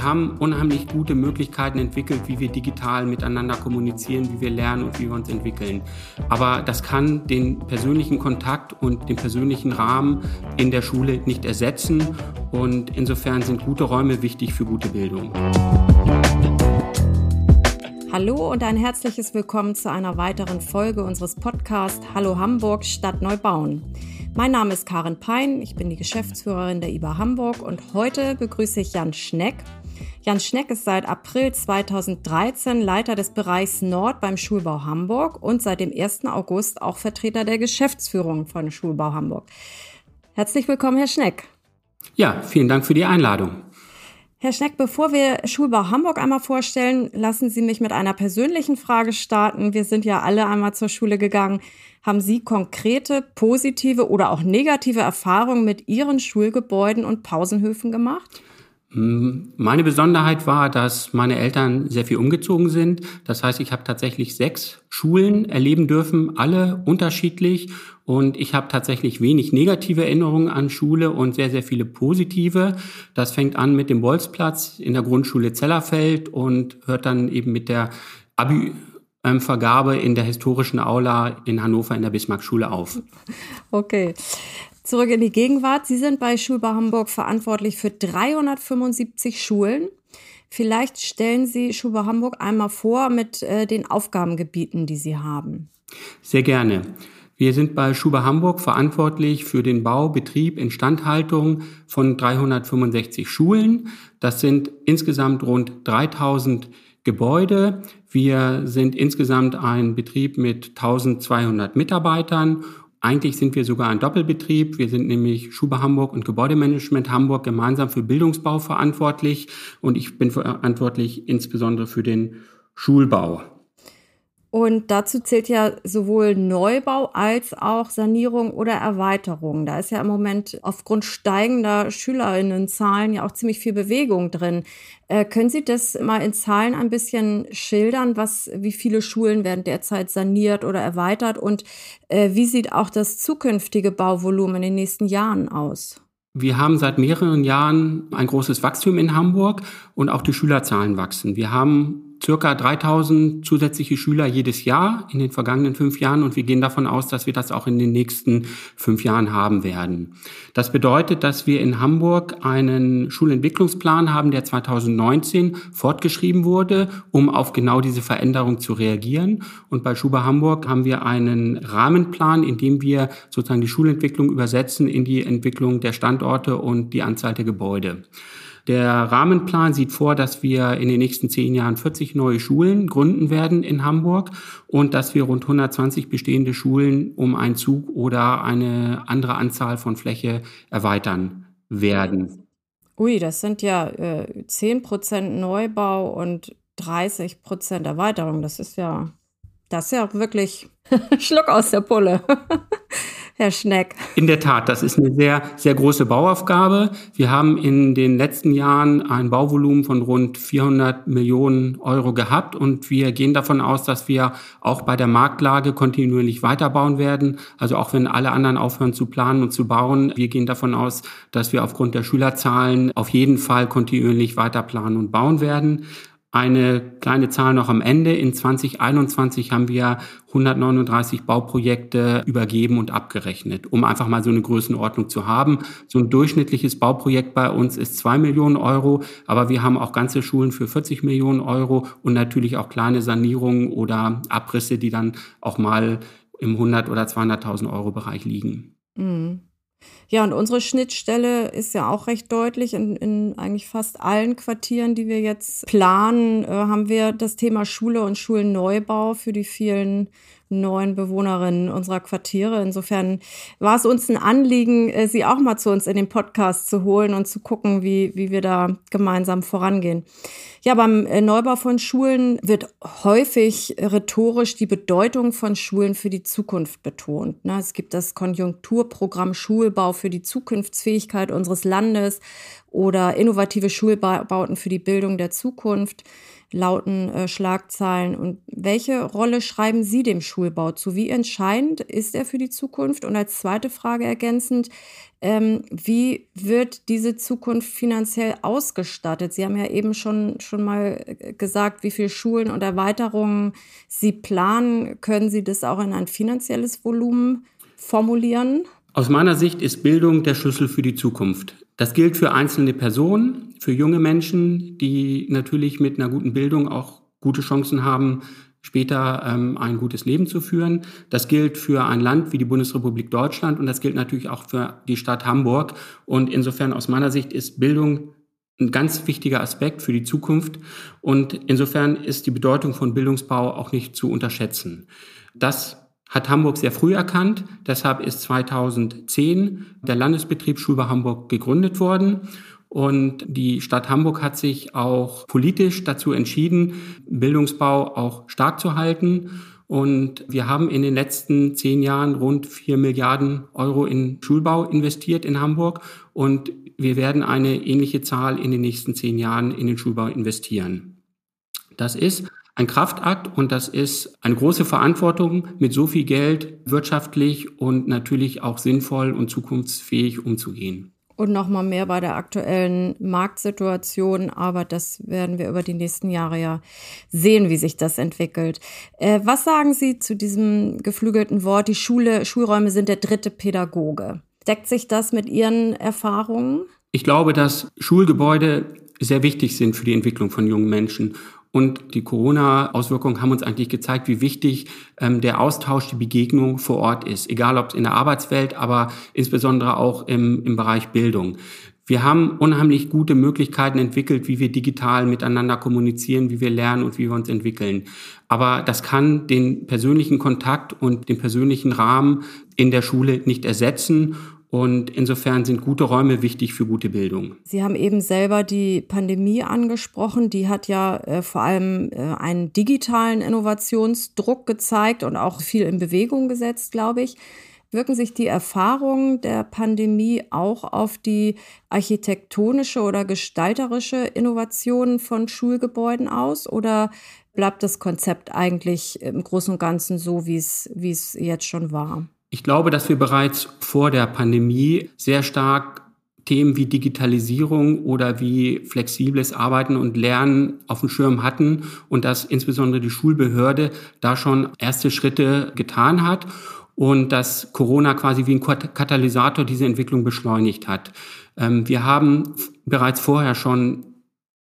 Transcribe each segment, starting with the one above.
Wir haben unheimlich gute Möglichkeiten entwickelt, wie wir digital miteinander kommunizieren, wie wir lernen und wie wir uns entwickeln. Aber das kann den persönlichen Kontakt und den persönlichen Rahmen in der Schule nicht ersetzen. Und insofern sind gute Räume wichtig für gute Bildung. Hallo und ein herzliches Willkommen zu einer weiteren Folge unseres Podcasts Hallo Hamburg Stadt Neubauen. Mein Name ist Karin Pein, ich bin die Geschäftsführerin der IBA Hamburg und heute begrüße ich Jan Schneck. Jan Schneck ist seit April 2013 Leiter des Bereichs Nord beim Schulbau Hamburg und seit dem 1. August auch Vertreter der Geschäftsführung von Schulbau Hamburg. Herzlich willkommen, Herr Schneck. Ja, vielen Dank für die Einladung. Herr Schneck, bevor wir Schulbau Hamburg einmal vorstellen, lassen Sie mich mit einer persönlichen Frage starten. Wir sind ja alle einmal zur Schule gegangen. Haben Sie konkrete, positive oder auch negative Erfahrungen mit Ihren Schulgebäuden und Pausenhöfen gemacht? Hm, meine Besonderheit war, dass meine Eltern sehr viel umgezogen sind. Das heißt, ich habe tatsächlich sechs Schulen erleben dürfen, alle unterschiedlich. Und ich habe tatsächlich wenig negative Erinnerungen an Schule und sehr, sehr viele positive. Das fängt an mit dem Bolzplatz in der Grundschule Zellerfeld und hört dann eben mit der Abi Vergabe in der historischen Aula in Hannover in der Bismarckschule auf. Okay. Zurück in die Gegenwart. Sie sind bei Schulbau Hamburg verantwortlich für 375 Schulen. Vielleicht stellen Sie Schulbau Hamburg einmal vor mit äh, den Aufgabengebieten, die Sie haben. Sehr gerne. Wir sind bei Schuber Hamburg verantwortlich für den Bau, Betrieb, Instandhaltung von 365 Schulen. Das sind insgesamt rund 3000 Gebäude. Wir sind insgesamt ein Betrieb mit 1200 Mitarbeitern eigentlich sind wir sogar ein Doppelbetrieb. Wir sind nämlich Schuber Hamburg und Gebäudemanagement Hamburg gemeinsam für Bildungsbau verantwortlich und ich bin verantwortlich insbesondere für den Schulbau. Und dazu zählt ja sowohl Neubau als auch Sanierung oder Erweiterung. Da ist ja im Moment aufgrund steigender Schülerinnenzahlen ja auch ziemlich viel Bewegung drin. Äh, können Sie das mal in Zahlen ein bisschen schildern, was, wie viele Schulen werden derzeit saniert oder erweitert und äh, wie sieht auch das zukünftige Bauvolumen in den nächsten Jahren aus? Wir haben seit mehreren Jahren ein großes Wachstum in Hamburg und auch die Schülerzahlen wachsen. Wir haben circa 3000 zusätzliche Schüler jedes Jahr in den vergangenen fünf Jahren und wir gehen davon aus, dass wir das auch in den nächsten fünf Jahren haben werden. Das bedeutet, dass wir in Hamburg einen Schulentwicklungsplan haben, der 2019 fortgeschrieben wurde, um auf genau diese Veränderung zu reagieren. Und bei Schuber Hamburg haben wir einen Rahmenplan, in dem wir sozusagen die Schulentwicklung übersetzen in die Entwicklung der Standorte und die Anzahl der Gebäude. Der Rahmenplan sieht vor, dass wir in den nächsten zehn Jahren 40 neue Schulen gründen werden in Hamburg und dass wir rund 120 bestehende Schulen um einen Zug oder eine andere Anzahl von Fläche erweitern werden. Ui, das sind ja äh, 10 Prozent Neubau und 30 Prozent Erweiterung. Das ist ja, das ist ja wirklich Schluck aus der Pulle. Herr Schneck. In der Tat, das ist eine sehr, sehr große Bauaufgabe. Wir haben in den letzten Jahren ein Bauvolumen von rund 400 Millionen Euro gehabt und wir gehen davon aus, dass wir auch bei der Marktlage kontinuierlich weiterbauen werden. Also auch wenn alle anderen aufhören zu planen und zu bauen, wir gehen davon aus, dass wir aufgrund der Schülerzahlen auf jeden Fall kontinuierlich weiter planen und bauen werden. Eine kleine Zahl noch am Ende. In 2021 haben wir 139 Bauprojekte übergeben und abgerechnet, um einfach mal so eine Größenordnung zu haben. So ein durchschnittliches Bauprojekt bei uns ist zwei Millionen Euro, aber wir haben auch ganze Schulen für 40 Millionen Euro und natürlich auch kleine Sanierungen oder Abrisse, die dann auch mal im 100 oder 200.000 Euro Bereich liegen. Mhm. Ja, und unsere Schnittstelle ist ja auch recht deutlich. In, in eigentlich fast allen Quartieren, die wir jetzt planen, äh, haben wir das Thema Schule und Schulneubau für die vielen neuen Bewohnerinnen unserer Quartiere. Insofern war es uns ein Anliegen, äh, sie auch mal zu uns in den Podcast zu holen und zu gucken, wie, wie wir da gemeinsam vorangehen. Ja, beim äh, Neubau von Schulen wird häufig rhetorisch die Bedeutung von Schulen für die Zukunft betont. Ne? Es gibt das Konjunkturprogramm Schulbau für die Zukunftsfähigkeit unseres Landes oder innovative Schulbauten für die Bildung der Zukunft. Lauten äh, Schlagzeilen. Und welche Rolle schreiben Sie dem Schulbau zu? Wie entscheidend ist er für die Zukunft? Und als zweite Frage ergänzend, ähm, wie wird diese Zukunft finanziell ausgestattet? Sie haben ja eben schon, schon mal äh, gesagt, wie viele Schulen und Erweiterungen Sie planen. Können Sie das auch in ein finanzielles Volumen formulieren? Aus meiner Sicht ist Bildung der Schlüssel für die Zukunft. Das gilt für einzelne Personen, für junge Menschen, die natürlich mit einer guten Bildung auch gute Chancen haben, später ähm, ein gutes Leben zu führen. Das gilt für ein Land wie die Bundesrepublik Deutschland und das gilt natürlich auch für die Stadt Hamburg. Und insofern aus meiner Sicht ist Bildung ein ganz wichtiger Aspekt für die Zukunft. Und insofern ist die Bedeutung von Bildungsbau auch nicht zu unterschätzen. Das hat Hamburg sehr früh erkannt. Deshalb ist 2010 der Landesbetrieb Schulbau Hamburg gegründet worden. Und die Stadt Hamburg hat sich auch politisch dazu entschieden, Bildungsbau auch stark zu halten. Und wir haben in den letzten zehn Jahren rund vier Milliarden Euro in Schulbau investiert in Hamburg. Und wir werden eine ähnliche Zahl in den nächsten zehn Jahren in den Schulbau investieren. Das ist ein Kraftakt und das ist eine große Verantwortung, mit so viel Geld wirtschaftlich und natürlich auch sinnvoll und zukunftsfähig umzugehen. Und nochmal mehr bei der aktuellen Marktsituation, aber das werden wir über die nächsten Jahre ja sehen, wie sich das entwickelt. Äh, was sagen Sie zu diesem geflügelten Wort, die Schule, Schulräume sind der dritte Pädagoge? Deckt sich das mit Ihren Erfahrungen? Ich glaube, dass Schulgebäude sehr wichtig sind für die Entwicklung von jungen Menschen. Und die Corona-Auswirkungen haben uns eigentlich gezeigt, wie wichtig ähm, der Austausch, die Begegnung vor Ort ist. Egal ob es in der Arbeitswelt, aber insbesondere auch im, im Bereich Bildung. Wir haben unheimlich gute Möglichkeiten entwickelt, wie wir digital miteinander kommunizieren, wie wir lernen und wie wir uns entwickeln. Aber das kann den persönlichen Kontakt und den persönlichen Rahmen in der Schule nicht ersetzen. Und insofern sind gute Räume wichtig für gute Bildung. Sie haben eben selber die Pandemie angesprochen. Die hat ja äh, vor allem äh, einen digitalen Innovationsdruck gezeigt und auch viel in Bewegung gesetzt, glaube ich. Wirken sich die Erfahrungen der Pandemie auch auf die architektonische oder gestalterische Innovation von Schulgebäuden aus? Oder bleibt das Konzept eigentlich im Großen und Ganzen so, wie es, wie es jetzt schon war? Ich glaube, dass wir bereits vor der Pandemie sehr stark Themen wie Digitalisierung oder wie flexibles Arbeiten und Lernen auf dem Schirm hatten und dass insbesondere die Schulbehörde da schon erste Schritte getan hat und dass Corona quasi wie ein Katalysator diese Entwicklung beschleunigt hat. Ähm, wir haben bereits vorher schon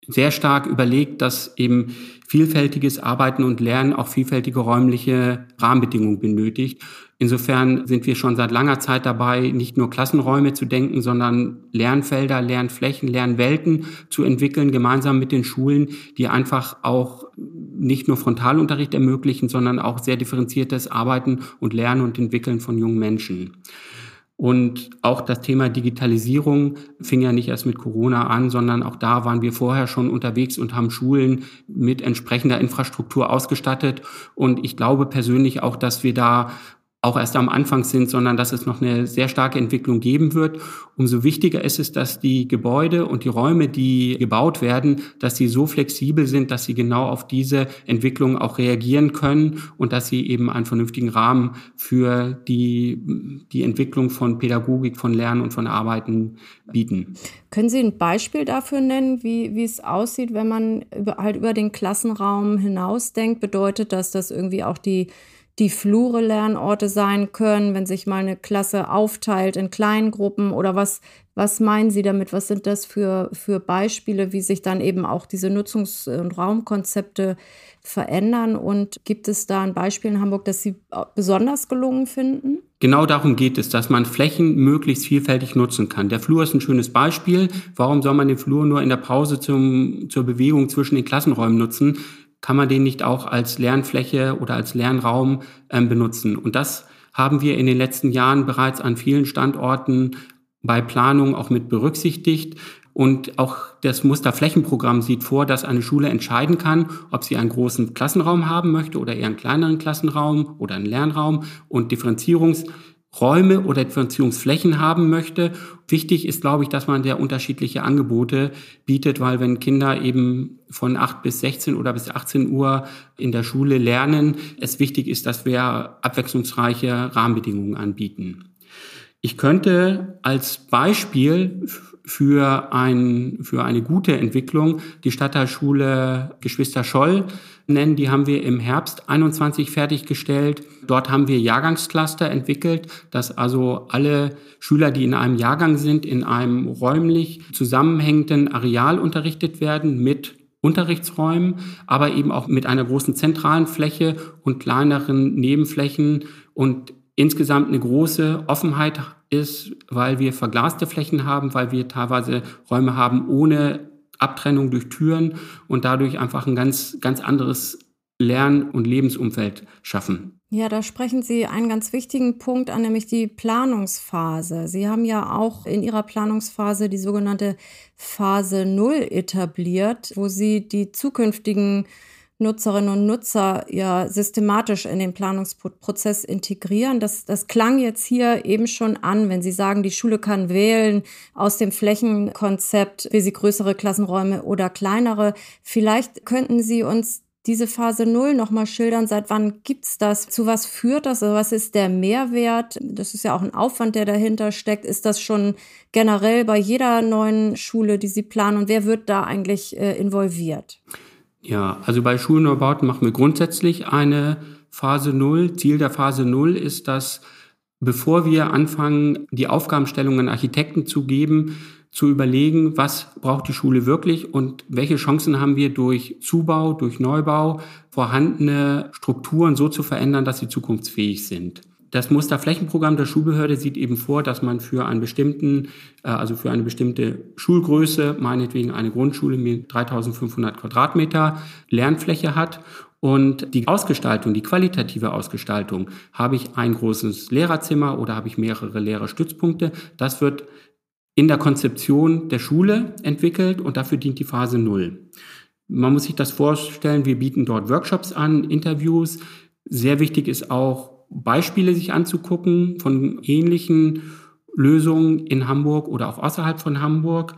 sehr stark überlegt, dass eben vielfältiges Arbeiten und Lernen auch vielfältige räumliche Rahmenbedingungen benötigt. Insofern sind wir schon seit langer Zeit dabei, nicht nur Klassenräume zu denken, sondern Lernfelder, Lernflächen, Lernwelten zu entwickeln, gemeinsam mit den Schulen, die einfach auch nicht nur Frontalunterricht ermöglichen, sondern auch sehr differenziertes Arbeiten und Lernen und Entwickeln von jungen Menschen. Und auch das Thema Digitalisierung fing ja nicht erst mit Corona an, sondern auch da waren wir vorher schon unterwegs und haben Schulen mit entsprechender Infrastruktur ausgestattet. Und ich glaube persönlich auch, dass wir da auch erst am Anfang sind, sondern dass es noch eine sehr starke Entwicklung geben wird. Umso wichtiger ist es, dass die Gebäude und die Räume, die gebaut werden, dass sie so flexibel sind, dass sie genau auf diese Entwicklung auch reagieren können und dass sie eben einen vernünftigen Rahmen für die, die Entwicklung von Pädagogik, von Lernen und von Arbeiten bieten. Können Sie ein Beispiel dafür nennen, wie, wie es aussieht, wenn man über, halt über den Klassenraum hinausdenkt? Bedeutet das, dass irgendwie auch die die Flure Lernorte sein können, wenn sich mal eine Klasse aufteilt in Kleingruppen oder was, was meinen Sie damit? Was sind das für, für Beispiele, wie sich dann eben auch diese Nutzungs- und Raumkonzepte verändern? Und gibt es da ein Beispiel in Hamburg, das Sie besonders gelungen finden? Genau darum geht es, dass man Flächen möglichst vielfältig nutzen kann. Der Flur ist ein schönes Beispiel. Warum soll man den Flur nur in der Pause zum, zur Bewegung zwischen den Klassenräumen nutzen? Kann man den nicht auch als Lernfläche oder als Lernraum ähm, benutzen. Und das haben wir in den letzten Jahren bereits an vielen Standorten bei Planung auch mit berücksichtigt. Und auch das Musterflächenprogramm sieht vor, dass eine Schule entscheiden kann, ob sie einen großen Klassenraum haben möchte oder eher einen kleineren Klassenraum oder einen Lernraum. Und Differenzierungs Räume oder Differenzierungsflächen haben möchte. Wichtig ist, glaube ich, dass man sehr unterschiedliche Angebote bietet, weil wenn Kinder eben von 8 bis 16 oder bis 18 Uhr in der Schule lernen, es wichtig ist, dass wir abwechslungsreiche Rahmenbedingungen anbieten. Ich könnte als Beispiel für, ein, für eine gute Entwicklung die Stadtteilschule Geschwister Scholl nennen. Die haben wir im Herbst 21 fertiggestellt. Dort haben wir Jahrgangscluster entwickelt, dass also alle Schüler, die in einem Jahrgang sind, in einem räumlich zusammenhängenden Areal unterrichtet werden mit Unterrichtsräumen, aber eben auch mit einer großen zentralen Fläche und kleineren Nebenflächen und insgesamt eine große Offenheit ist, weil wir verglaste Flächen haben, weil wir teilweise Räume haben ohne Abtrennung durch Türen und dadurch einfach ein ganz, ganz anderes Lern- und Lebensumfeld schaffen. Ja, da sprechen Sie einen ganz wichtigen Punkt an, nämlich die Planungsphase. Sie haben ja auch in Ihrer Planungsphase die sogenannte Phase Null etabliert, wo Sie die zukünftigen Nutzerinnen und Nutzer ja systematisch in den Planungsprozess integrieren. Das, das klang jetzt hier eben schon an, wenn Sie sagen, die Schule kann wählen aus dem Flächenkonzept, wie sie größere Klassenräume oder kleinere. Vielleicht könnten Sie uns diese Phase Null nochmal schildern, seit wann gibt's das? Zu was führt das? Also was ist der Mehrwert? Das ist ja auch ein Aufwand, der dahinter steckt. Ist das schon generell bei jeder neuen Schule, die Sie planen? Und wer wird da eigentlich äh, involviert? Ja, also bei Schulneubauten machen wir grundsätzlich eine Phase Null. Ziel der Phase Null ist, dass bevor wir anfangen, die Aufgabenstellungen Architekten zu geben, zu überlegen, was braucht die Schule wirklich und welche Chancen haben wir durch Zubau, durch Neubau, vorhandene Strukturen so zu verändern, dass sie zukunftsfähig sind. Das Musterflächenprogramm der Schulbehörde sieht eben vor, dass man für einen bestimmten, äh, also für eine bestimmte Schulgröße, meinetwegen eine Grundschule mit 3500 Quadratmeter Lernfläche hat. Und die Ausgestaltung, die qualitative Ausgestaltung, habe ich ein großes Lehrerzimmer oder habe ich mehrere Lehrerstützpunkte, das wird in der Konzeption der Schule entwickelt und dafür dient die Phase Null. Man muss sich das vorstellen, wir bieten dort Workshops an, Interviews. Sehr wichtig ist auch, Beispiele sich anzugucken von ähnlichen Lösungen in Hamburg oder auch außerhalb von Hamburg.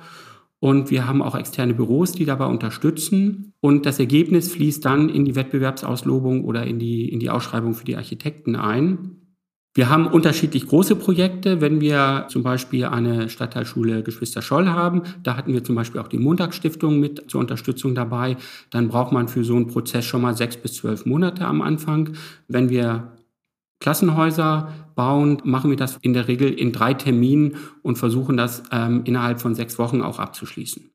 Und wir haben auch externe Büros, die dabei unterstützen. Und das Ergebnis fließt dann in die Wettbewerbsauslobung oder in die, in die Ausschreibung für die Architekten ein. Wir haben unterschiedlich große Projekte. Wenn wir zum Beispiel eine Stadtteilschule Geschwister Scholl haben, da hatten wir zum Beispiel auch die Montagsstiftung mit zur Unterstützung dabei, dann braucht man für so einen Prozess schon mal sechs bis zwölf Monate am Anfang. Wenn wir Klassenhäuser bauen, machen wir das in der Regel in drei Terminen und versuchen das ähm, innerhalb von sechs Wochen auch abzuschließen.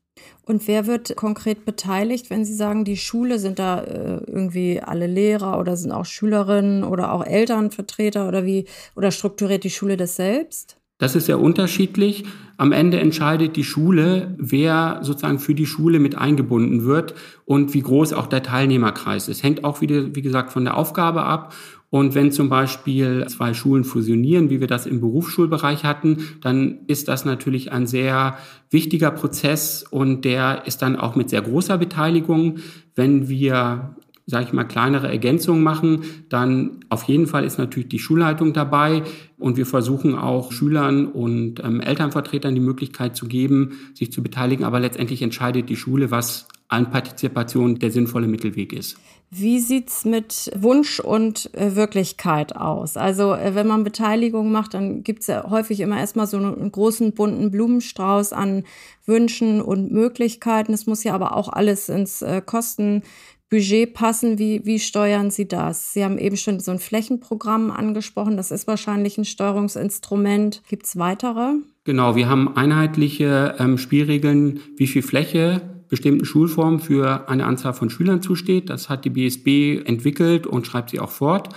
Und wer wird konkret beteiligt, wenn Sie sagen, die Schule, sind da äh, irgendwie alle Lehrer oder sind auch Schülerinnen oder auch Elternvertreter oder wie, oder strukturiert die Schule das selbst? Das ist sehr unterschiedlich. Am Ende entscheidet die Schule, wer sozusagen für die Schule mit eingebunden wird und wie groß auch der Teilnehmerkreis ist. Hängt auch wieder, wie gesagt, von der Aufgabe ab und wenn zum Beispiel zwei Schulen fusionieren, wie wir das im Berufsschulbereich hatten, dann ist das natürlich ein sehr wichtiger Prozess und der ist dann auch mit sehr großer Beteiligung. Wenn wir sage ich mal, kleinere Ergänzungen machen, dann auf jeden Fall ist natürlich die Schulleitung dabei und wir versuchen auch Schülern und ähm, Elternvertretern die Möglichkeit zu geben, sich zu beteiligen, aber letztendlich entscheidet die Schule, was an Partizipation der sinnvolle Mittelweg ist. Wie sieht's mit Wunsch und äh, Wirklichkeit aus? Also äh, wenn man Beteiligung macht, dann gibt's ja häufig immer erstmal so einen großen bunten Blumenstrauß an Wünschen und Möglichkeiten. Es muss ja aber auch alles ins äh, Kostenbudget passen. Wie, wie steuern Sie das? Sie haben eben schon so ein Flächenprogramm angesprochen. Das ist wahrscheinlich ein Steuerungsinstrument. Gibt's weitere? Genau, wir haben einheitliche ähm, Spielregeln, wie viel Fläche bestimmten Schulformen für eine Anzahl von Schülern zusteht. Das hat die BSB entwickelt und schreibt sie auch fort.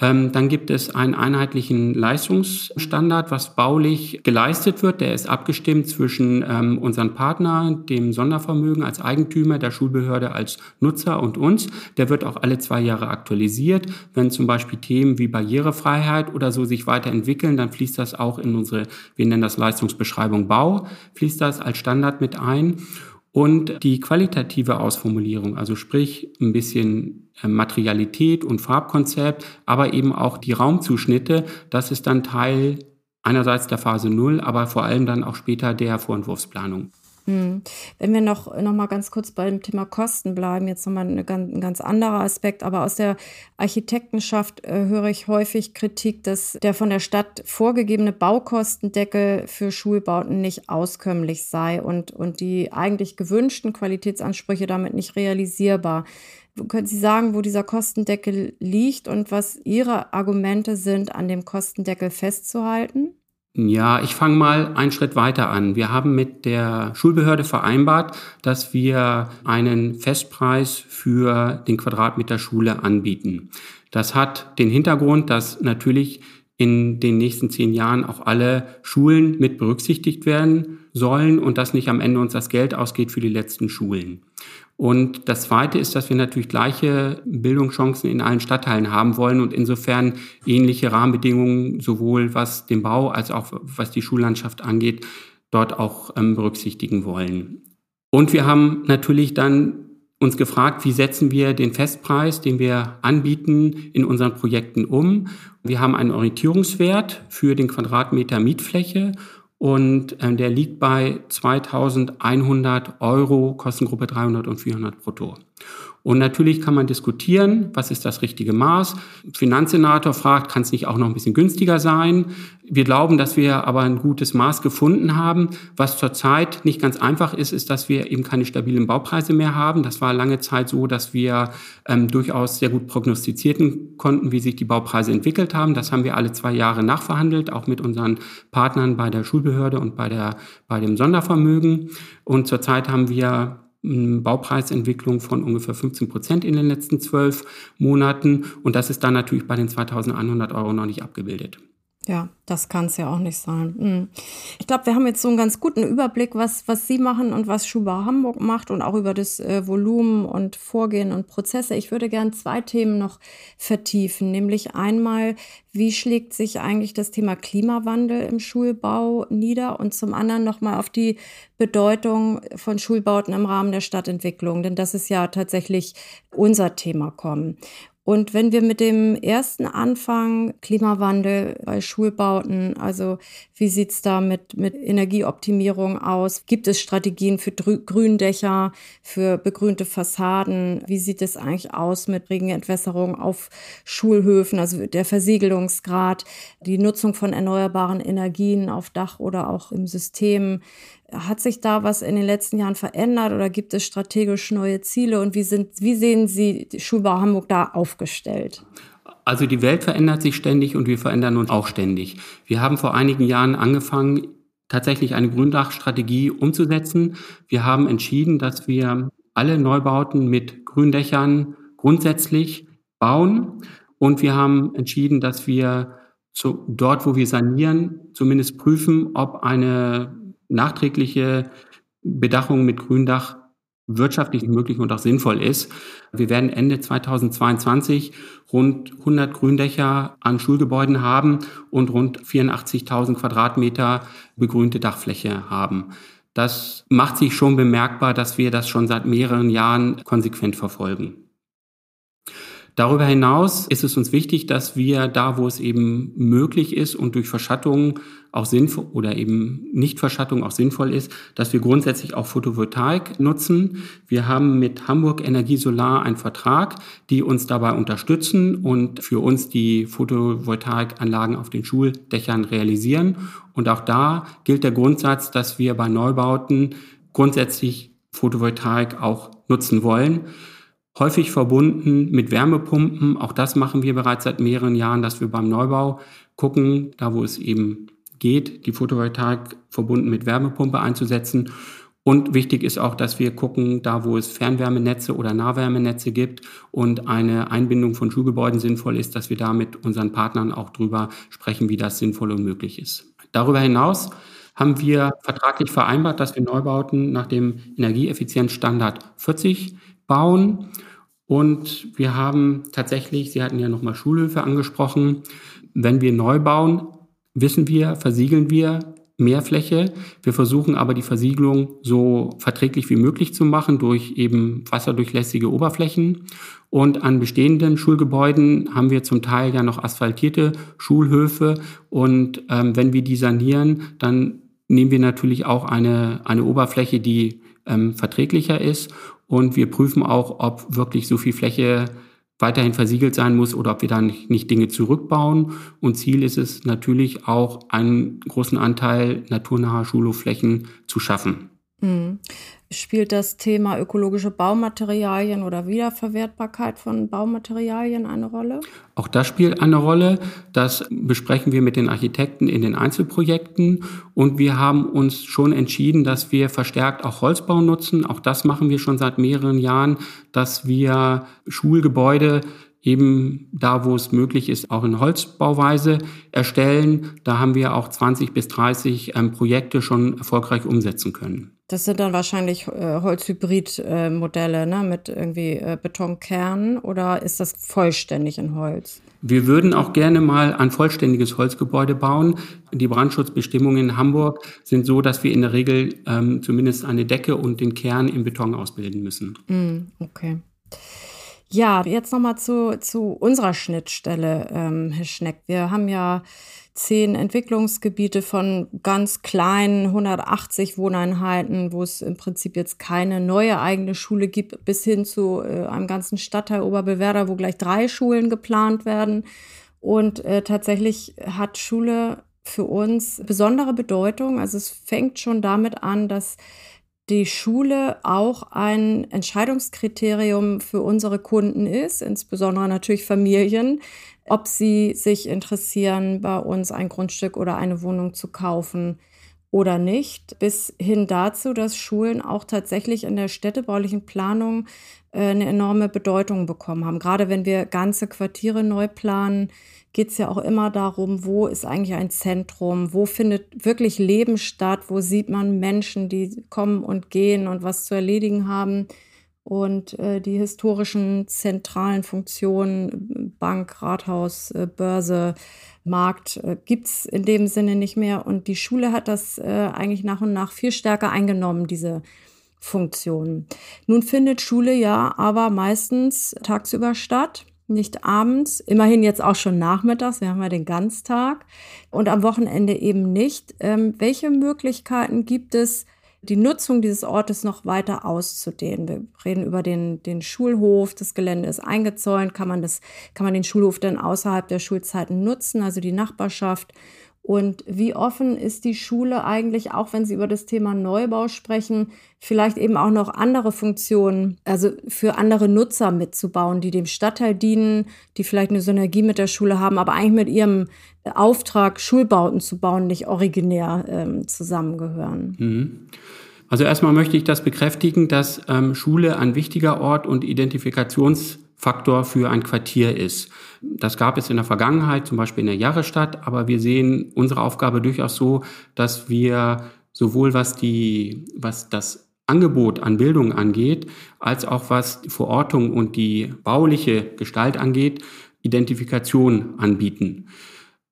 Ähm, dann gibt es einen einheitlichen Leistungsstandard, was baulich geleistet wird. Der ist abgestimmt zwischen ähm, unseren Partner, dem Sondervermögen als Eigentümer, der Schulbehörde als Nutzer und uns. Der wird auch alle zwei Jahre aktualisiert. Wenn zum Beispiel Themen wie Barrierefreiheit oder so sich weiterentwickeln, dann fließt das auch in unsere, wir nennen das Leistungsbeschreibung Bau, fließt das als Standard mit ein. Und die qualitative Ausformulierung, also sprich ein bisschen Materialität und Farbkonzept, aber eben auch die Raumzuschnitte. Das ist dann Teil einerseits der Phase Null, aber vor allem dann auch später der Vorentwurfsplanung. Hm. Wenn wir noch, noch mal ganz kurz beim Thema Kosten bleiben, jetzt nochmal ein ganz, ein ganz anderer Aspekt, aber aus der Architektenschaft äh, höre ich häufig Kritik, dass der von der Stadt vorgegebene Baukostendeckel für Schulbauten nicht auskömmlich sei und, und die eigentlich gewünschten Qualitätsansprüche damit nicht realisierbar. Können Sie sagen, wo dieser Kostendeckel liegt und was Ihre Argumente sind, an dem Kostendeckel festzuhalten? Ja, ich fange mal einen Schritt weiter an. Wir haben mit der Schulbehörde vereinbart, dass wir einen Festpreis für den Quadratmeter Schule anbieten. Das hat den Hintergrund, dass natürlich in den nächsten zehn Jahren auch alle Schulen mit berücksichtigt werden sollen und dass nicht am Ende uns das Geld ausgeht für die letzten Schulen. Und das Zweite ist, dass wir natürlich gleiche Bildungschancen in allen Stadtteilen haben wollen und insofern ähnliche Rahmenbedingungen sowohl was den Bau als auch was die Schullandschaft angeht, dort auch ähm, berücksichtigen wollen. Und wir haben natürlich dann uns gefragt, wie setzen wir den Festpreis, den wir anbieten, in unseren Projekten um. Wir haben einen Orientierungswert für den Quadratmeter Mietfläche und ähm, der liegt bei 2100 Euro, Kostengruppe 300 und 400 brutto. Und natürlich kann man diskutieren, was ist das richtige Maß. Finanzsenator fragt, kann es nicht auch noch ein bisschen günstiger sein? Wir glauben, dass wir aber ein gutes Maß gefunden haben. Was zurzeit nicht ganz einfach ist, ist, dass wir eben keine stabilen Baupreise mehr haben. Das war lange Zeit so, dass wir ähm, durchaus sehr gut prognostizieren konnten, wie sich die Baupreise entwickelt haben. Das haben wir alle zwei Jahre nachverhandelt, auch mit unseren Partnern bei der Schulbehörde und bei, der, bei dem Sondervermögen. Und zurzeit haben wir Baupreisentwicklung von ungefähr 15 Prozent in den letzten zwölf Monaten. Und das ist dann natürlich bei den 2100 Euro noch nicht abgebildet. Ja, das kann es ja auch nicht sein. Hm. Ich glaube, wir haben jetzt so einen ganz guten Überblick, was, was Sie machen und was Schuber Hamburg macht und auch über das äh, Volumen und Vorgehen und Prozesse. Ich würde gern zwei Themen noch vertiefen, nämlich einmal, wie schlägt sich eigentlich das Thema Klimawandel im Schulbau nieder und zum anderen nochmal auf die Bedeutung von Schulbauten im Rahmen der Stadtentwicklung, denn das ist ja tatsächlich unser Thema kommen. Und wenn wir mit dem ersten Anfang Klimawandel bei Schulbauten, also wie sieht's da mit, mit Energieoptimierung aus? Gibt es Strategien für Gründächer, für begrünte Fassaden? Wie sieht es eigentlich aus mit Regenentwässerung auf Schulhöfen, also der Versiegelungsgrad, die Nutzung von erneuerbaren Energien auf Dach oder auch im System? Hat sich da was in den letzten Jahren verändert oder gibt es strategisch neue Ziele und wie, sind, wie sehen Sie Schulbau Hamburg da aufgestellt? Also die Welt verändert sich ständig und wir verändern uns auch ständig. Wir haben vor einigen Jahren angefangen, tatsächlich eine Gründachstrategie umzusetzen. Wir haben entschieden, dass wir alle Neubauten mit Gründächern grundsätzlich bauen und wir haben entschieden, dass wir zu, dort, wo wir sanieren, zumindest prüfen, ob eine nachträgliche Bedachung mit Gründach wirtschaftlich möglich und auch sinnvoll ist. Wir werden Ende 2022 rund 100 Gründächer an Schulgebäuden haben und rund 84.000 Quadratmeter begrünte Dachfläche haben. Das macht sich schon bemerkbar, dass wir das schon seit mehreren Jahren konsequent verfolgen. Darüber hinaus ist es uns wichtig, dass wir da, wo es eben möglich ist und durch Verschattung auch sinnvoll oder eben Nichtverschattung auch sinnvoll ist, dass wir grundsätzlich auch Photovoltaik nutzen. Wir haben mit Hamburg Energie Solar einen Vertrag, die uns dabei unterstützen und für uns die Photovoltaikanlagen auf den Schuldächern realisieren. Und auch da gilt der Grundsatz, dass wir bei Neubauten grundsätzlich Photovoltaik auch nutzen wollen häufig verbunden mit Wärmepumpen. Auch das machen wir bereits seit mehreren Jahren, dass wir beim Neubau gucken, da wo es eben geht, die Photovoltaik verbunden mit Wärmepumpe einzusetzen. Und wichtig ist auch, dass wir gucken, da wo es Fernwärmenetze oder Nahwärmenetze gibt und eine Einbindung von Schulgebäuden sinnvoll ist, dass wir da mit unseren Partnern auch drüber sprechen, wie das sinnvoll und möglich ist. Darüber hinaus haben wir vertraglich vereinbart, dass wir Neubauten nach dem Energieeffizienzstandard 40 bauen. Und wir haben tatsächlich, Sie hatten ja nochmal Schulhöfe angesprochen, wenn wir neu bauen, wissen wir, versiegeln wir mehr Fläche. Wir versuchen aber die Versiegelung so verträglich wie möglich zu machen durch eben wasserdurchlässige Oberflächen. Und an bestehenden Schulgebäuden haben wir zum Teil ja noch asphaltierte Schulhöfe. Und ähm, wenn wir die sanieren, dann nehmen wir natürlich auch eine, eine Oberfläche, die ähm, verträglicher ist. Und wir prüfen auch, ob wirklich so viel Fläche weiterhin versiegelt sein muss oder ob wir dann nicht Dinge zurückbauen. Und Ziel ist es natürlich auch, einen großen Anteil naturnaher Schulhofflächen zu schaffen. Mhm. Spielt das Thema ökologische Baumaterialien oder Wiederverwertbarkeit von Baumaterialien eine Rolle? Auch das spielt eine Rolle. Das besprechen wir mit den Architekten in den Einzelprojekten. Und wir haben uns schon entschieden, dass wir verstärkt auch Holzbau nutzen. Auch das machen wir schon seit mehreren Jahren, dass wir Schulgebäude eben da, wo es möglich ist, auch in Holzbauweise erstellen. Da haben wir auch 20 bis 30 ähm, Projekte schon erfolgreich umsetzen können. Das sind dann wahrscheinlich äh, Holzhybrid-Modelle, äh, ne, mit irgendwie äh, Betonkernen oder ist das vollständig in Holz? Wir würden auch gerne mal ein vollständiges Holzgebäude bauen. Die Brandschutzbestimmungen in Hamburg sind so, dass wir in der Regel ähm, zumindest eine Decke und den Kern im Beton ausbilden müssen. Mm, okay. Ja, jetzt nochmal zu, zu unserer Schnittstelle, ähm, Herr Schneck. Wir haben ja zehn Entwicklungsgebiete von ganz kleinen 180 Wohneinheiten, wo es im Prinzip jetzt keine neue eigene Schule gibt, bis hin zu äh, einem ganzen Stadtteil Oberbewerder, wo gleich drei Schulen geplant werden. Und äh, tatsächlich hat Schule für uns besondere Bedeutung. Also es fängt schon damit an, dass die Schule auch ein Entscheidungskriterium für unsere Kunden ist, insbesondere natürlich Familien, ob sie sich interessieren, bei uns ein Grundstück oder eine Wohnung zu kaufen oder nicht, bis hin dazu, dass Schulen auch tatsächlich in der städtebaulichen Planung äh, eine enorme Bedeutung bekommen haben. Gerade wenn wir ganze Quartiere neu planen, geht es ja auch immer darum, wo ist eigentlich ein Zentrum, wo findet wirklich Leben statt, wo sieht man Menschen, die kommen und gehen und was zu erledigen haben. Und äh, die historischen zentralen Funktionen, Bank, Rathaus, äh, Börse, Markt, äh, gibt es in dem Sinne nicht mehr. Und die Schule hat das äh, eigentlich nach und nach viel stärker eingenommen, diese Funktionen. Nun findet Schule ja aber meistens tagsüber statt nicht abends, immerhin jetzt auch schon nachmittags, wir haben ja den Ganztag und am Wochenende eben nicht. Ähm, welche Möglichkeiten gibt es, die Nutzung dieses Ortes noch weiter auszudehnen? Wir reden über den, den Schulhof, das Gelände ist eingezäunt, kann man, das, kann man den Schulhof dann außerhalb der Schulzeiten nutzen, also die Nachbarschaft und wie offen ist die Schule eigentlich, auch wenn Sie über das Thema Neubau sprechen, vielleicht eben auch noch andere Funktionen, also für andere Nutzer mitzubauen, die dem Stadtteil dienen, die vielleicht eine Synergie mit der Schule haben, aber eigentlich mit ihrem Auftrag, Schulbauten zu bauen, nicht originär ähm, zusammengehören. Mhm. Also erstmal möchte ich das bekräftigen, dass ähm, Schule ein wichtiger Ort und Identifikations Faktor für ein Quartier ist. Das gab es in der Vergangenheit, zum Beispiel in der Jahrestadt, aber wir sehen unsere Aufgabe durchaus so, dass wir sowohl was die, was das Angebot an Bildung angeht, als auch was die Verortung und die bauliche Gestalt angeht, Identifikation anbieten.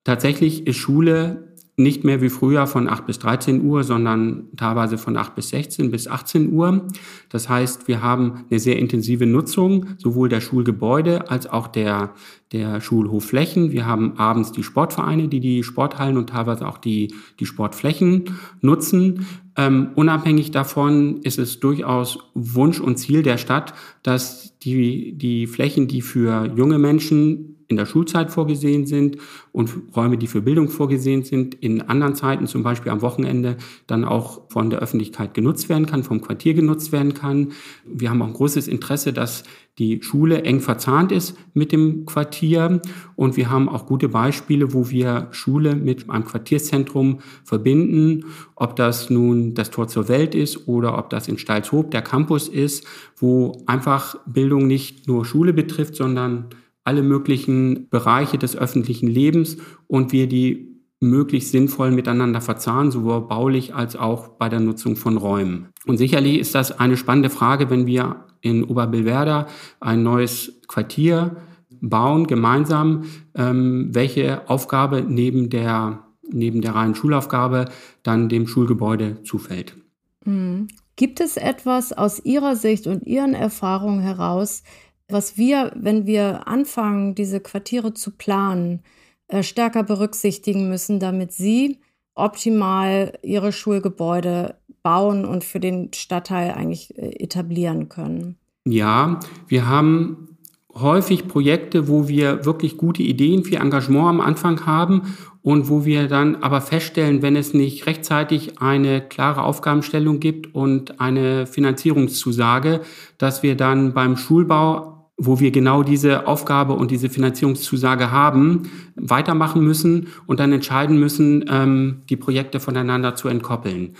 Tatsächlich ist Schule nicht mehr wie früher von 8 bis 13 Uhr, sondern teilweise von 8 bis 16 bis 18 Uhr. Das heißt, wir haben eine sehr intensive Nutzung sowohl der Schulgebäude als auch der, der Schulhofflächen. Wir haben abends die Sportvereine, die die Sporthallen und teilweise auch die, die Sportflächen nutzen. Ähm, unabhängig davon ist es durchaus Wunsch und Ziel der Stadt, dass die, die Flächen, die für junge Menschen in der Schulzeit vorgesehen sind und Räume, die für Bildung vorgesehen sind, in anderen Zeiten, zum Beispiel am Wochenende, dann auch von der Öffentlichkeit genutzt werden kann, vom Quartier genutzt werden kann. Wir haben auch ein großes Interesse, dass die Schule eng verzahnt ist mit dem Quartier und wir haben auch gute Beispiele, wo wir Schule mit einem Quartierzentrum verbinden, ob das nun das Tor zur Welt ist oder ob das in Stalzhoop der Campus ist, wo einfach Bildung nicht nur Schule betrifft, sondern alle möglichen Bereiche des öffentlichen Lebens und wir die möglichst sinnvoll miteinander verzahnen, sowohl baulich als auch bei der Nutzung von Räumen. Und sicherlich ist das eine spannende Frage, wenn wir in Oberbillwerder ein neues Quartier bauen, gemeinsam, ähm, welche Aufgabe neben der neben der reinen Schulaufgabe dann dem Schulgebäude zufällt. Mhm. Gibt es etwas aus Ihrer Sicht und Ihren Erfahrungen heraus, was wir, wenn wir anfangen, diese Quartiere zu planen, äh, stärker berücksichtigen müssen, damit Sie optimal Ihre Schulgebäude bauen und für den Stadtteil eigentlich äh, etablieren können? Ja, wir haben häufig Projekte, wo wir wirklich gute Ideen, viel Engagement am Anfang haben und wo wir dann aber feststellen, wenn es nicht rechtzeitig eine klare Aufgabenstellung gibt und eine Finanzierungszusage, dass wir dann beim Schulbau wo wir genau diese Aufgabe und diese Finanzierungszusage haben, weitermachen müssen und dann entscheiden müssen, ähm, die Projekte voneinander zu entkoppeln.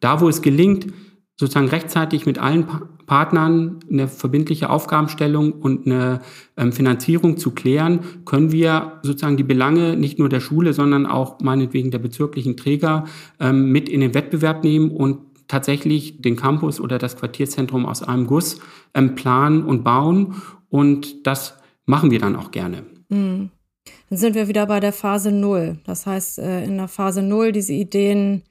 Da, wo es gelingt, sozusagen rechtzeitig mit allen pa Partnern eine verbindliche Aufgabenstellung und eine ähm, Finanzierung zu klären, können wir sozusagen die Belange nicht nur der Schule, sondern auch meinetwegen der bezirklichen Träger ähm, mit in den Wettbewerb nehmen und tatsächlich den Campus oder das Quartierzentrum aus einem Guss planen und bauen. Und das machen wir dann auch gerne. Mhm. Dann sind wir wieder bei der Phase Null. Das heißt, äh, in der Phase Null diese Ideen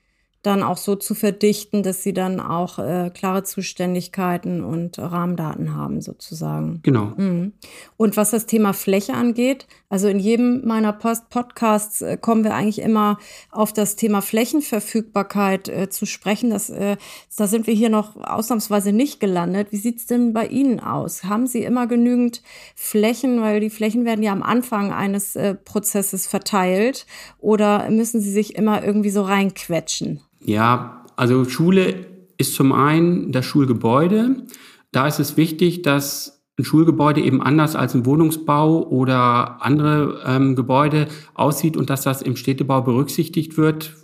dann auch so zu verdichten, dass sie dann auch äh, klare Zuständigkeiten und Rahmendaten haben, sozusagen. Genau. Mhm. Und was das Thema Fläche angeht, also in jedem meiner Post Podcasts äh, kommen wir eigentlich immer auf das Thema Flächenverfügbarkeit äh, zu sprechen. Das, äh, da sind wir hier noch ausnahmsweise nicht gelandet. Wie sieht's denn bei Ihnen aus? Haben Sie immer genügend Flächen, weil die Flächen werden ja am Anfang eines äh, Prozesses verteilt, oder müssen Sie sich immer irgendwie so reinquetschen? Ja, also Schule ist zum einen das Schulgebäude. Da ist es wichtig, dass ein Schulgebäude eben anders als ein Wohnungsbau oder andere ähm, Gebäude aussieht und dass das im Städtebau berücksichtigt wird,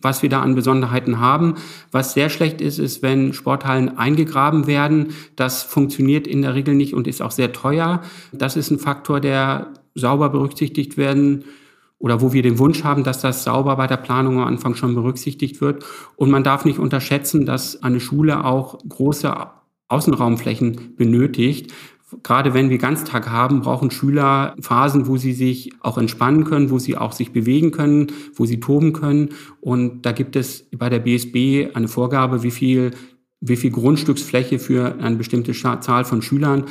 was wir da an Besonderheiten haben. Was sehr schlecht ist, ist, wenn Sporthallen eingegraben werden. Das funktioniert in der Regel nicht und ist auch sehr teuer. Das ist ein Faktor, der sauber berücksichtigt werden oder wo wir den Wunsch haben, dass das sauber bei der Planung am Anfang schon berücksichtigt wird. Und man darf nicht unterschätzen, dass eine Schule auch große Außenraumflächen benötigt. Gerade wenn wir Ganztag haben, brauchen Schüler Phasen, wo sie sich auch entspannen können, wo sie auch sich bewegen können, wo sie toben können. Und da gibt es bei der BSB eine Vorgabe, wie viel wie viel Grundstücksfläche für eine bestimmte Zahl von Schülern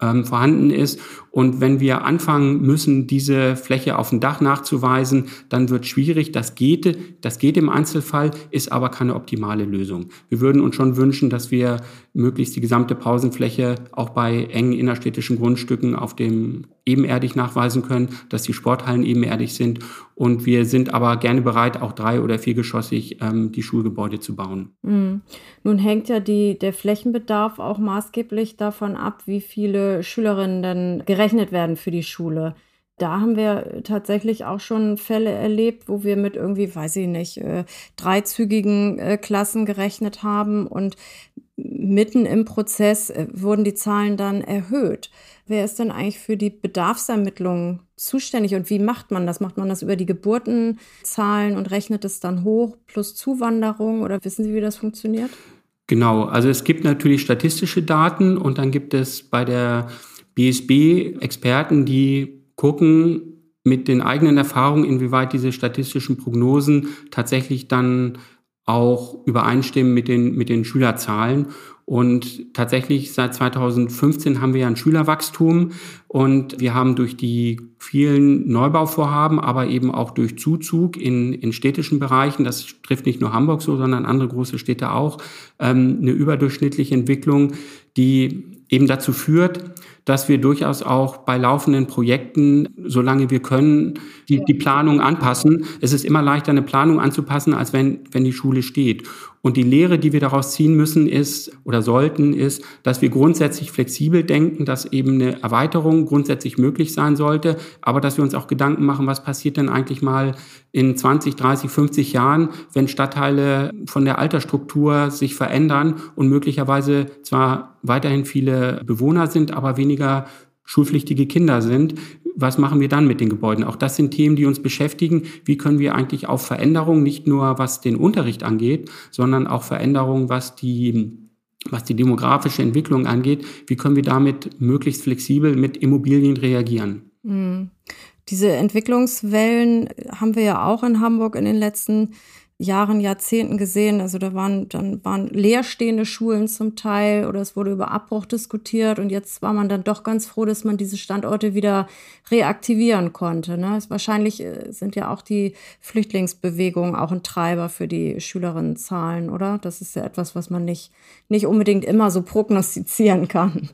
ähm, vorhanden ist. Und wenn wir anfangen müssen, diese Fläche auf dem Dach nachzuweisen, dann wird schwierig. Das geht, das geht im Einzelfall, ist aber keine optimale Lösung. Wir würden uns schon wünschen, dass wir möglichst die gesamte Pausenfläche auch bei engen innerstädtischen Grundstücken auf dem ebenerdig nachweisen können, dass die Sporthallen ebenerdig sind. Und wir sind aber gerne bereit, auch drei- oder viergeschossig ähm, die Schulgebäude zu bauen. Mhm. Nun hängt ja die, der Flächenbedarf auch maßgeblich davon ab, wie viele Schülerinnen denn gerechnet werden für die Schule. Da haben wir tatsächlich auch schon Fälle erlebt, wo wir mit irgendwie, weiß ich nicht, äh, dreizügigen äh, Klassen gerechnet haben und mitten im Prozess äh, wurden die Zahlen dann erhöht. Wer ist denn eigentlich für die Bedarfsermittlung zuständig und wie macht man das? Macht man das über die Geburtenzahlen und rechnet es dann hoch plus Zuwanderung oder wissen Sie, wie das funktioniert? Genau, also es gibt natürlich statistische Daten und dann gibt es bei der BSB Experten, die gucken mit den eigenen Erfahrungen, inwieweit diese statistischen Prognosen tatsächlich dann auch übereinstimmen mit den, mit den Schülerzahlen. Und tatsächlich seit 2015 haben wir ja ein Schülerwachstum. Und wir haben durch die vielen Neubauvorhaben, aber eben auch durch Zuzug in, in städtischen Bereichen, das trifft nicht nur Hamburg so, sondern andere große Städte auch, ähm, eine überdurchschnittliche Entwicklung, die eben dazu führt, dass wir durchaus auch bei laufenden Projekten, solange wir können, die, die Planung anpassen. Es ist immer leichter, eine Planung anzupassen, als wenn, wenn die Schule steht. Und die Lehre, die wir daraus ziehen müssen, ist oder sollten, ist, dass wir grundsätzlich flexibel denken, dass eben eine Erweiterung grundsätzlich möglich sein sollte, aber dass wir uns auch Gedanken machen, was passiert denn eigentlich mal in 20, 30, 50 Jahren, wenn Stadtteile von der Altersstruktur sich verändern und möglicherweise zwar weiterhin viele Bewohner sind, aber weniger schulpflichtige Kinder sind. Was machen wir dann mit den Gebäuden? Auch das sind Themen, die uns beschäftigen. Wie können wir eigentlich auf Veränderungen, nicht nur was den Unterricht angeht, sondern auch Veränderungen, was die was die demografische Entwicklung angeht, wie können wir damit möglichst flexibel mit Immobilien reagieren? Mhm. Diese Entwicklungswellen haben wir ja auch in Hamburg in den letzten Jahren, Jahrzehnten gesehen. Also da waren dann waren leerstehende Schulen zum Teil oder es wurde über Abbruch diskutiert und jetzt war man dann doch ganz froh, dass man diese Standorte wieder reaktivieren konnte. Ne? Wahrscheinlich äh, sind ja auch die Flüchtlingsbewegungen auch ein Treiber für die Schülerinnenzahlen, oder? Das ist ja etwas, was man nicht, nicht unbedingt immer so prognostizieren kann.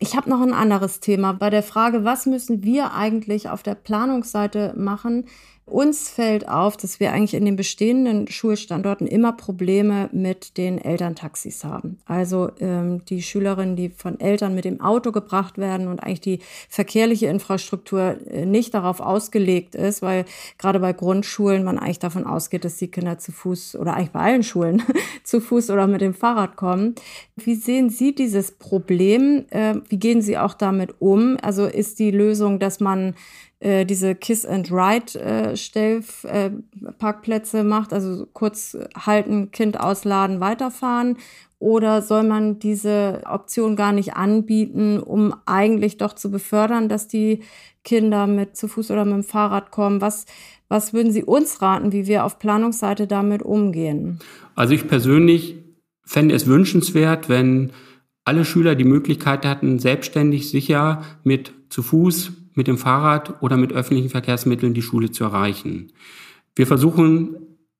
Ich habe noch ein anderes Thema bei der Frage, was müssen wir eigentlich auf der Planungsseite machen, uns fällt auf, dass wir eigentlich in den bestehenden Schulstandorten immer Probleme mit den Elterntaxis haben. Also ähm, die Schülerinnen, die von Eltern mit dem Auto gebracht werden und eigentlich die verkehrliche Infrastruktur äh, nicht darauf ausgelegt ist, weil gerade bei Grundschulen man eigentlich davon ausgeht, dass die Kinder zu Fuß oder eigentlich bei allen Schulen zu Fuß oder mit dem Fahrrad kommen. Wie sehen Sie dieses Problem? Äh, wie gehen Sie auch damit um? Also ist die Lösung, dass man äh, diese Kiss and Ride äh, Stellparkplätze äh, macht, also kurz halten, Kind ausladen, weiterfahren? Oder soll man diese Option gar nicht anbieten, um eigentlich doch zu befördern, dass die Kinder mit zu Fuß oder mit dem Fahrrad kommen? Was, was würden Sie uns raten, wie wir auf Planungsseite damit umgehen? Also ich persönlich fände es wünschenswert, wenn alle Schüler die Möglichkeit hatten, selbstständig sicher mit zu Fuß mit dem Fahrrad oder mit öffentlichen Verkehrsmitteln die Schule zu erreichen. Wir versuchen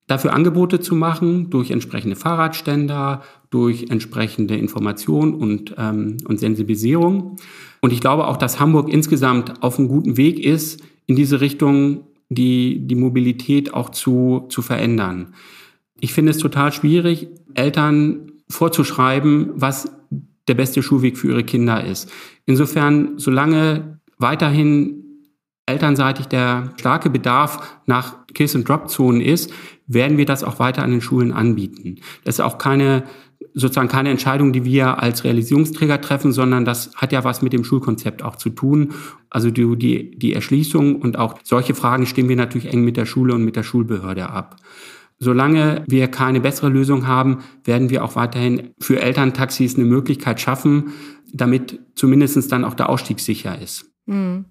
dafür Angebote zu machen durch entsprechende Fahrradständer, durch entsprechende Information und, ähm, und Sensibilisierung. Und ich glaube auch, dass Hamburg insgesamt auf einem guten Weg ist, in diese Richtung die, die Mobilität auch zu, zu verändern. Ich finde es total schwierig, Eltern vorzuschreiben, was der beste Schulweg für ihre Kinder ist. Insofern, solange weiterhin elternseitig der starke Bedarf nach Kiss-and-Drop-Zonen ist, werden wir das auch weiter an den Schulen anbieten. Das ist auch keine sozusagen keine Entscheidung, die wir als Realisierungsträger treffen, sondern das hat ja was mit dem Schulkonzept auch zu tun. Also die, die, die Erschließung und auch solche Fragen stimmen wir natürlich eng mit der Schule und mit der Schulbehörde ab. Solange wir keine bessere Lösung haben, werden wir auch weiterhin für Elterntaxis eine Möglichkeit schaffen, damit zumindest dann auch der Ausstieg sicher ist. Mhm.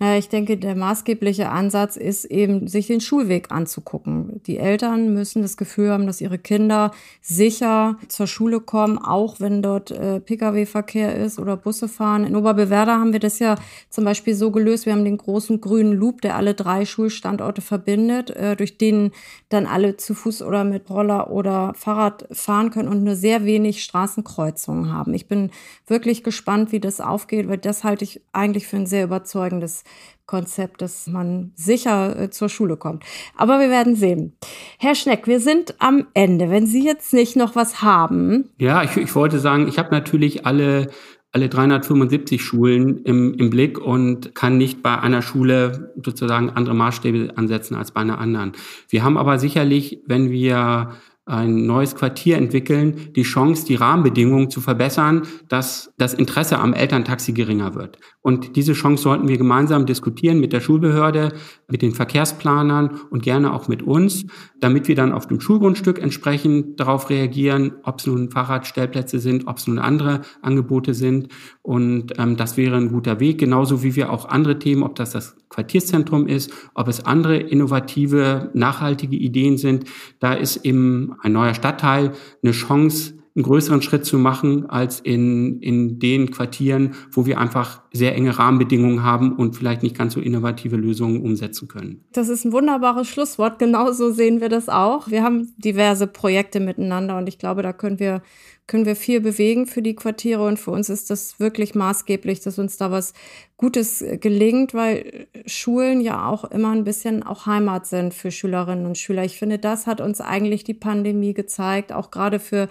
Naja, ich denke, der maßgebliche Ansatz ist eben, sich den Schulweg anzugucken. Die Eltern müssen das Gefühl haben, dass ihre Kinder sicher zur Schule kommen, auch wenn dort äh, Pkw-Verkehr ist oder Busse fahren. In Oberbewerder haben wir das ja zum Beispiel so gelöst. Wir haben den großen grünen Loop, der alle drei Schulstandorte verbindet, äh, durch den dann alle zu Fuß oder mit Roller oder Fahrrad fahren können und nur sehr wenig Straßenkreuzungen haben. Ich bin wirklich gespannt, wie das aufgeht, weil das halte ich eigentlich für ein sehr überzeugendes Konzept, dass man sicher äh, zur Schule kommt. Aber wir werden sehen. Herr Schneck, wir sind am Ende. Wenn Sie jetzt nicht noch was haben. Ja, ich, ich wollte sagen, ich habe natürlich alle alle 375 Schulen im, im Blick und kann nicht bei einer Schule sozusagen andere Maßstäbe ansetzen als bei einer anderen. Wir haben aber sicherlich, wenn wir ein neues Quartier entwickeln, die Chance, die Rahmenbedingungen zu verbessern, dass das Interesse am Elterntaxi geringer wird. Und diese Chance sollten wir gemeinsam diskutieren mit der Schulbehörde, mit den Verkehrsplanern und gerne auch mit uns, damit wir dann auf dem Schulgrundstück entsprechend darauf reagieren, ob es nun Fahrradstellplätze sind, ob es nun andere Angebote sind. Und ähm, das wäre ein guter Weg, genauso wie wir auch andere Themen, ob das das Quartierszentrum ist, ob es andere innovative, nachhaltige Ideen sind. Da ist eben ein neuer Stadtteil eine Chance, einen größeren Schritt zu machen als in, in den Quartieren, wo wir einfach sehr enge Rahmenbedingungen haben und vielleicht nicht ganz so innovative Lösungen umsetzen können. Das ist ein wunderbares Schlusswort. Genauso sehen wir das auch. Wir haben diverse Projekte miteinander und ich glaube, da können wir können wir viel bewegen für die Quartiere und für uns ist das wirklich maßgeblich, dass uns da was Gutes gelingt, weil Schulen ja auch immer ein bisschen auch Heimat sind für Schülerinnen und Schüler. Ich finde, das hat uns eigentlich die Pandemie gezeigt, auch gerade für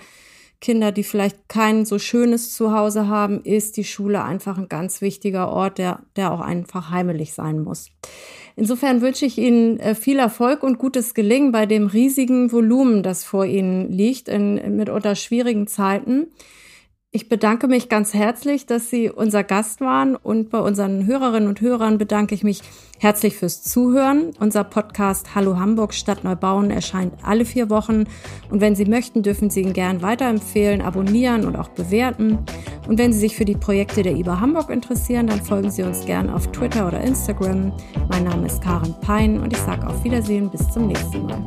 Kinder, die vielleicht kein so schönes Zuhause haben, ist die Schule einfach ein ganz wichtiger Ort, der, der auch einfach heimelig sein muss. Insofern wünsche ich Ihnen äh, viel Erfolg und gutes Gelingen bei dem riesigen Volumen, das vor Ihnen liegt, in mitunter schwierigen Zeiten. Ich bedanke mich ganz herzlich, dass Sie unser Gast waren und bei unseren Hörerinnen und Hörern bedanke ich mich herzlich fürs Zuhören. Unser Podcast Hallo Hamburg Stadt Neubauen erscheint alle vier Wochen und wenn Sie möchten, dürfen Sie ihn gern weiterempfehlen, abonnieren und auch bewerten. Und wenn Sie sich für die Projekte der IBA Hamburg interessieren, dann folgen Sie uns gern auf Twitter oder Instagram. Mein Name ist Karin Pein und ich sage auf Wiedersehen bis zum nächsten Mal.